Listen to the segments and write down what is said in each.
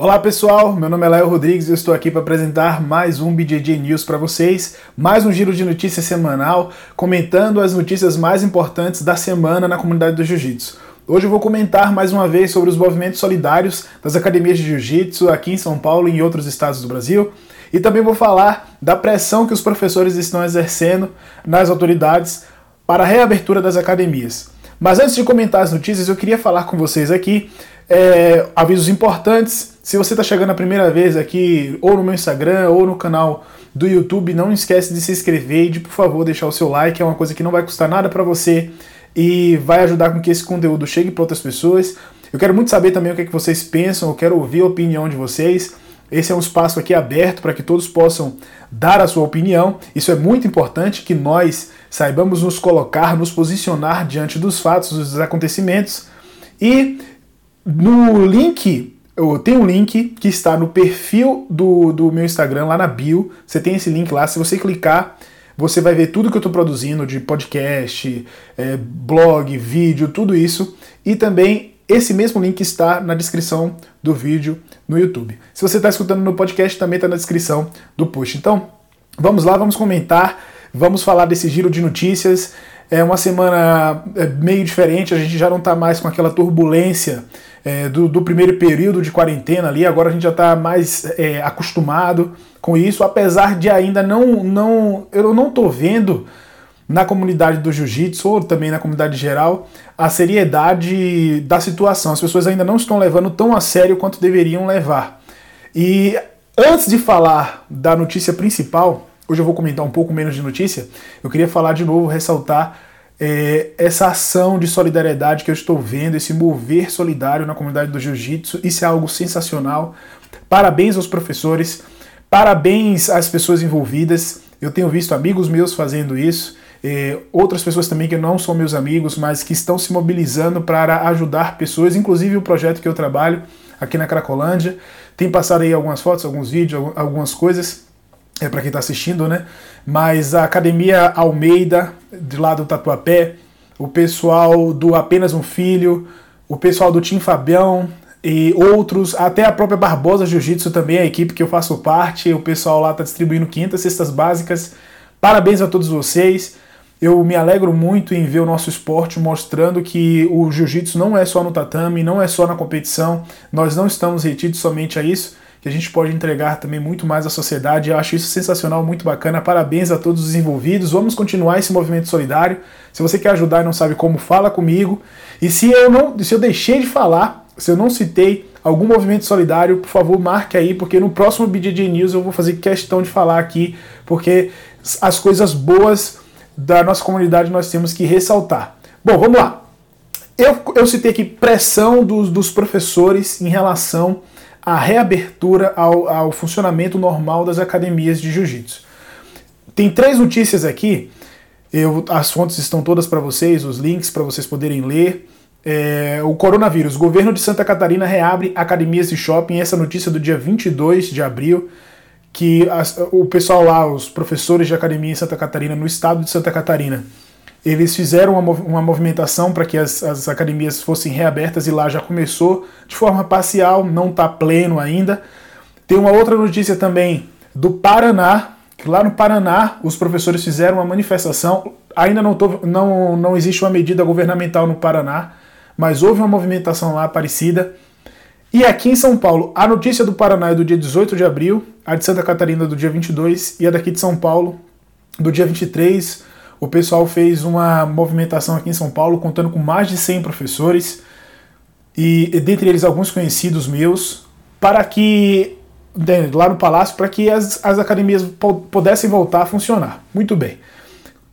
Olá pessoal, meu nome é Léo Rodrigues e eu estou aqui para apresentar mais um BJJ News para vocês, mais um giro de notícias semanal, comentando as notícias mais importantes da semana na comunidade do Jiu-Jitsu. Hoje eu vou comentar mais uma vez sobre os movimentos solidários das academias de Jiu-Jitsu aqui em São Paulo e em outros estados do Brasil, e também vou falar da pressão que os professores estão exercendo nas autoridades para a reabertura das academias. Mas antes de comentar as notícias, eu queria falar com vocês aqui é, avisos importantes. Se você está chegando a primeira vez aqui, ou no meu Instagram, ou no canal do YouTube, não esquece de se inscrever e de, por favor, deixar o seu like. É uma coisa que não vai custar nada para você e vai ajudar com que esse conteúdo chegue para outras pessoas. Eu quero muito saber também o que, é que vocês pensam, eu quero ouvir a opinião de vocês. Esse é um espaço aqui aberto para que todos possam dar a sua opinião. Isso é muito importante que nós saibamos nos colocar, nos posicionar diante dos fatos, dos acontecimentos. E no link, eu tenho um link que está no perfil do, do meu Instagram, lá na bio. Você tem esse link lá. Se você clicar, você vai ver tudo que eu estou produzindo de podcast, é, blog, vídeo, tudo isso. E também esse mesmo link está na descrição do vídeo no YouTube. Se você está escutando no podcast, também está na descrição do post. Então, vamos lá, vamos comentar, vamos falar desse giro de notícias. É uma semana é, meio diferente, a gente já não está mais com aquela turbulência é, do, do, primeiro período de quarentena ali, agora a gente já está mais é, acostumado com isso, apesar de ainda não, não eu não estou vendo na comunidade do jiu-jitsu ou também na comunidade geral a seriedade da situação. As pessoas ainda não estão levando tão a sério quanto deveriam levar. E antes de falar da notícia principal, hoje eu vou comentar um pouco menos de notícia, eu queria falar de novo, ressaltar é, essa ação de solidariedade que eu estou vendo, esse mover solidário na comunidade do jiu-jitsu, isso é algo sensacional. Parabéns aos professores, parabéns às pessoas envolvidas. Eu tenho visto amigos meus fazendo isso, é, outras pessoas também que não são meus amigos, mas que estão se mobilizando para ajudar pessoas, inclusive o projeto que eu trabalho aqui na Cracolândia. Tem passado aí algumas fotos, alguns vídeos, algumas coisas é para quem está assistindo, né? Mas a Academia Almeida, de lá do Tatuapé, o pessoal do Apenas um Filho, o pessoal do Tim Fabião e outros, até a própria Barbosa Jiu-Jitsu também, a equipe que eu faço parte, o pessoal lá está distribuindo quintas, cestas básicas. Parabéns a todos vocês. Eu me alegro muito em ver o nosso esporte mostrando que o jiu-jitsu não é só no tatame, não é só na competição, nós não estamos retidos somente a isso que a gente pode entregar também muito mais à sociedade. Eu acho isso sensacional, muito bacana. Parabéns a todos os envolvidos. Vamos continuar esse movimento solidário. Se você quer ajudar e não sabe como, fala comigo. E se eu não, se eu deixei de falar, se eu não citei algum movimento solidário, por favor, marque aí, porque no próximo BJJ News eu vou fazer questão de falar aqui, porque as coisas boas da nossa comunidade nós temos que ressaltar. Bom, vamos lá. Eu, eu citei aqui pressão dos, dos professores em relação a reabertura ao, ao funcionamento normal das academias de jiu-jitsu. Tem três notícias aqui, eu, as fontes estão todas para vocês, os links para vocês poderem ler. É, o coronavírus. O governo de Santa Catarina reabre academias de shopping. Essa notícia do dia 22 de abril, que as, o pessoal lá, os professores de academia em Santa Catarina, no estado de Santa Catarina, eles fizeram uma, uma movimentação para que as, as academias fossem reabertas e lá já começou de forma parcial, não está pleno ainda. Tem uma outra notícia também do Paraná, que lá no Paraná os professores fizeram uma manifestação. Ainda não, tô, não, não existe uma medida governamental no Paraná, mas houve uma movimentação lá parecida. E aqui em São Paulo, a notícia do Paraná é do dia 18 de abril, a de Santa Catarina do dia 22 e a daqui de São Paulo do dia 23 o pessoal fez uma movimentação aqui em São Paulo, contando com mais de 100 professores, e dentre eles alguns conhecidos meus, para que, lá no Palácio, para que as, as academias pudessem voltar a funcionar. Muito bem.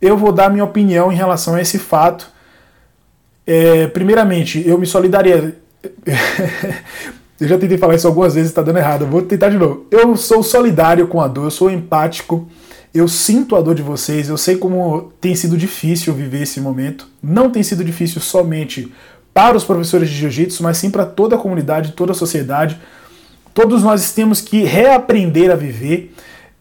Eu vou dar minha opinião em relação a esse fato. É, primeiramente, eu me solidaria. eu já tentei falar isso algumas vezes, está dando errado. vou tentar de novo. Eu sou solidário com a dor, eu sou empático eu sinto a dor de vocês, eu sei como tem sido difícil viver esse momento. Não tem sido difícil somente para os professores de jiu-jitsu, mas sim para toda a comunidade, toda a sociedade. Todos nós temos que reaprender a viver.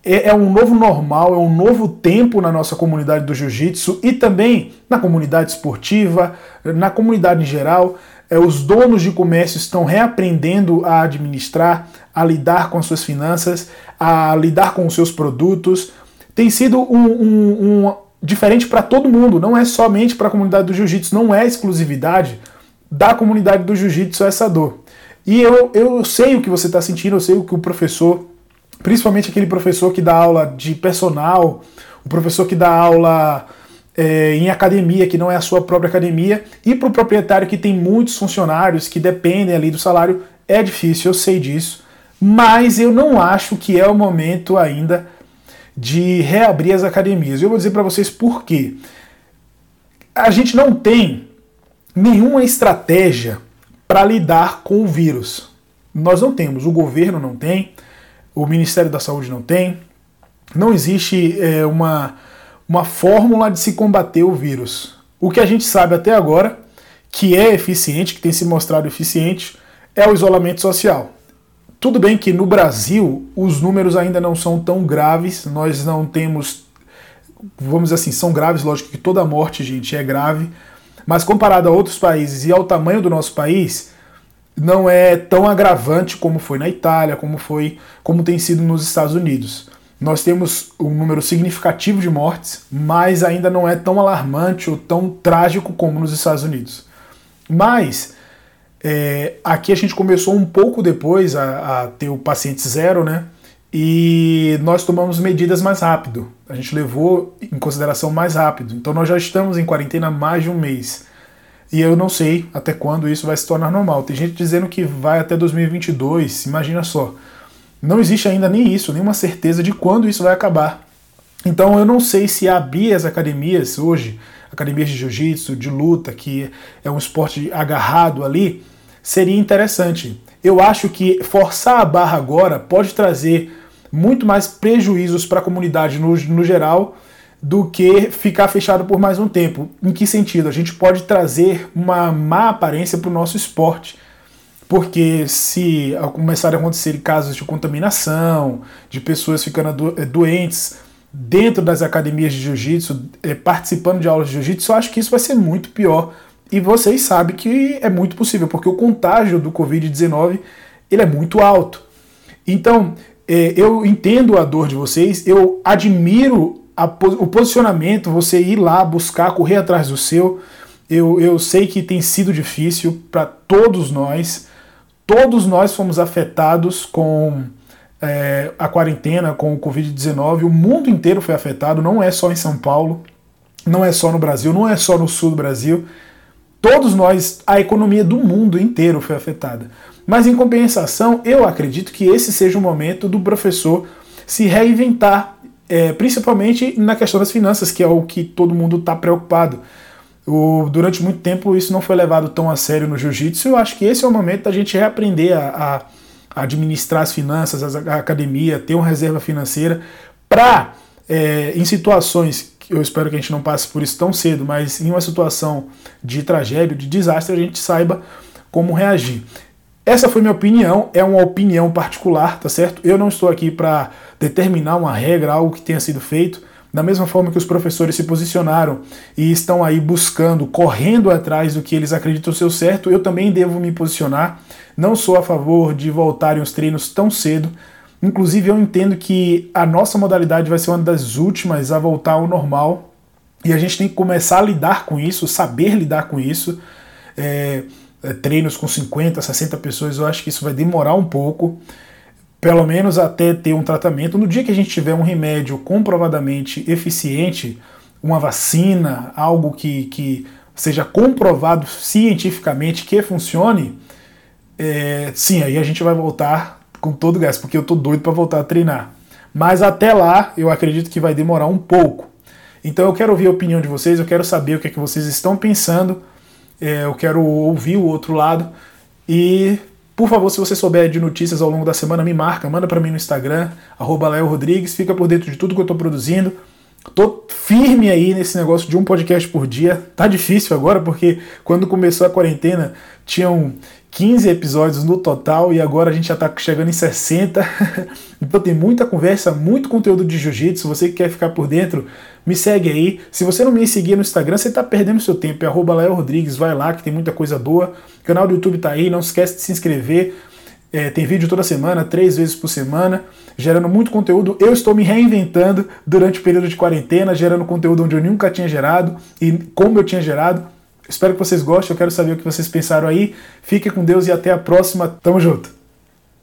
É, é um novo normal, é um novo tempo na nossa comunidade do jiu-jitsu e também na comunidade esportiva, na comunidade em geral. é, os donos de comércio estão reaprendendo a administrar, a lidar com as suas finanças, a lidar com os seus produtos. Tem sido um, um, um diferente para todo mundo, não é somente para a comunidade do jiu-jitsu, não é exclusividade da comunidade do jiu-jitsu essa dor. E eu, eu sei o que você está sentindo, eu sei o que o professor, principalmente aquele professor que dá aula de personal, o professor que dá aula é, em academia, que não é a sua própria academia, e para o proprietário que tem muitos funcionários que dependem ali do salário, é difícil, eu sei disso, mas eu não acho que é o momento ainda de reabrir as academias. Eu vou dizer para vocês por quê. A gente não tem nenhuma estratégia para lidar com o vírus. Nós não temos, o governo não tem, o Ministério da Saúde não tem, não existe é, uma uma fórmula de se combater o vírus. O que a gente sabe até agora, que é eficiente, que tem se mostrado eficiente, é o isolamento social. Tudo bem que no Brasil os números ainda não são tão graves, nós não temos, vamos dizer assim, são graves, lógico que toda morte, gente, é grave, mas comparado a outros países e ao tamanho do nosso país, não é tão agravante como foi na Itália, como foi, como tem sido nos Estados Unidos. Nós temos um número significativo de mortes, mas ainda não é tão alarmante ou tão trágico como nos Estados Unidos. Mas é, aqui a gente começou um pouco depois a, a, ter o paciente zero, né? E nós tomamos medidas mais rápido. A gente levou em consideração mais rápido. Então nós já estamos em quarentena há mais de um mês. E eu não sei até quando isso vai se tornar normal. Tem gente dizendo que vai até 2022, imagina só. Não existe ainda nem isso, nenhuma certeza de quando isso vai acabar. Então eu não sei se abrir as academias hoje, academias de jiu-jitsu, de luta, que é um esporte agarrado ali, seria interessante. Eu acho que forçar a barra agora pode trazer muito mais prejuízos para a comunidade no, no geral do que ficar fechado por mais um tempo. Em que sentido? A gente pode trazer uma má aparência para o nosso esporte porque se começarem a acontecer casos de contaminação, de pessoas ficando eh, doentes dentro das academias de jiu-jitsu, eh, participando de aulas de jiu-jitsu, eu acho que isso vai ser muito pior. E vocês sabem que é muito possível, porque o contágio do Covid-19 ele é muito alto. Então, eh, eu entendo a dor de vocês, eu admiro a, o posicionamento, você ir lá buscar, correr atrás do seu. Eu, eu sei que tem sido difícil para todos nós, todos nós fomos afetados com é, a quarentena, com o Covid-19. O mundo inteiro foi afetado, não é só em São Paulo, não é só no Brasil, não é só no sul do Brasil. Todos nós, a economia do mundo inteiro foi afetada. Mas em compensação, eu acredito que esse seja o momento do professor se reinventar, é, principalmente na questão das finanças, que é o que todo mundo está preocupado. O, durante muito tempo isso não foi levado tão a sério no jiu-jitsu. Eu acho que esse é o momento da gente reaprender a, a administrar as finanças, a, a, academia, ter uma reserva financeira para, é, em situações eu espero que a gente não passe por isso tão cedo, mas em uma situação de tragédia, de desastre, a gente saiba como reagir. Essa foi minha opinião, é uma opinião particular, tá certo? Eu não estou aqui para determinar uma regra, algo que tenha sido feito. Da mesma forma que os professores se posicionaram e estão aí buscando, correndo atrás do que eles acreditam ser certo, eu também devo me posicionar. Não sou a favor de voltarem os treinos tão cedo. Inclusive, eu entendo que a nossa modalidade vai ser uma das últimas a voltar ao normal. E a gente tem que começar a lidar com isso, saber lidar com isso. É, é treinos com 50, 60 pessoas, eu acho que isso vai demorar um pouco pelo menos até ter um tratamento. No dia que a gente tiver um remédio comprovadamente eficiente, uma vacina, algo que, que seja comprovado cientificamente que funcione, é, sim, aí a gente vai voltar com todo gás, porque eu tô doido para voltar a treinar. Mas até lá, eu acredito que vai demorar um pouco. Então eu quero ouvir a opinião de vocês, eu quero saber o que é que vocês estão pensando, é, eu quero ouvir o outro lado e por favor, se você souber de notícias ao longo da semana, me marca, manda para mim no Instagram, arroba fica por dentro de tudo que eu tô produzindo. Tô firme aí nesse negócio de um podcast por dia. Tá difícil agora, porque quando começou a quarentena, tinham 15 episódios no total e agora a gente já está chegando em 60. então tem muita conversa, muito conteúdo de jiu-jitsu. Você que quer ficar por dentro, me segue aí. Se você não me seguir no Instagram, você está perdendo seu tempo. É arroba Rodrigues, vai lá que tem muita coisa boa. O canal do YouTube está aí, não esquece de se inscrever. É, tem vídeo toda semana, três vezes por semana, gerando muito conteúdo. Eu estou me reinventando durante o período de quarentena, gerando conteúdo onde eu nunca tinha gerado e como eu tinha gerado. Espero que vocês gostem, eu quero saber o que vocês pensaram aí. Fique com Deus e até a próxima. Tamo junto!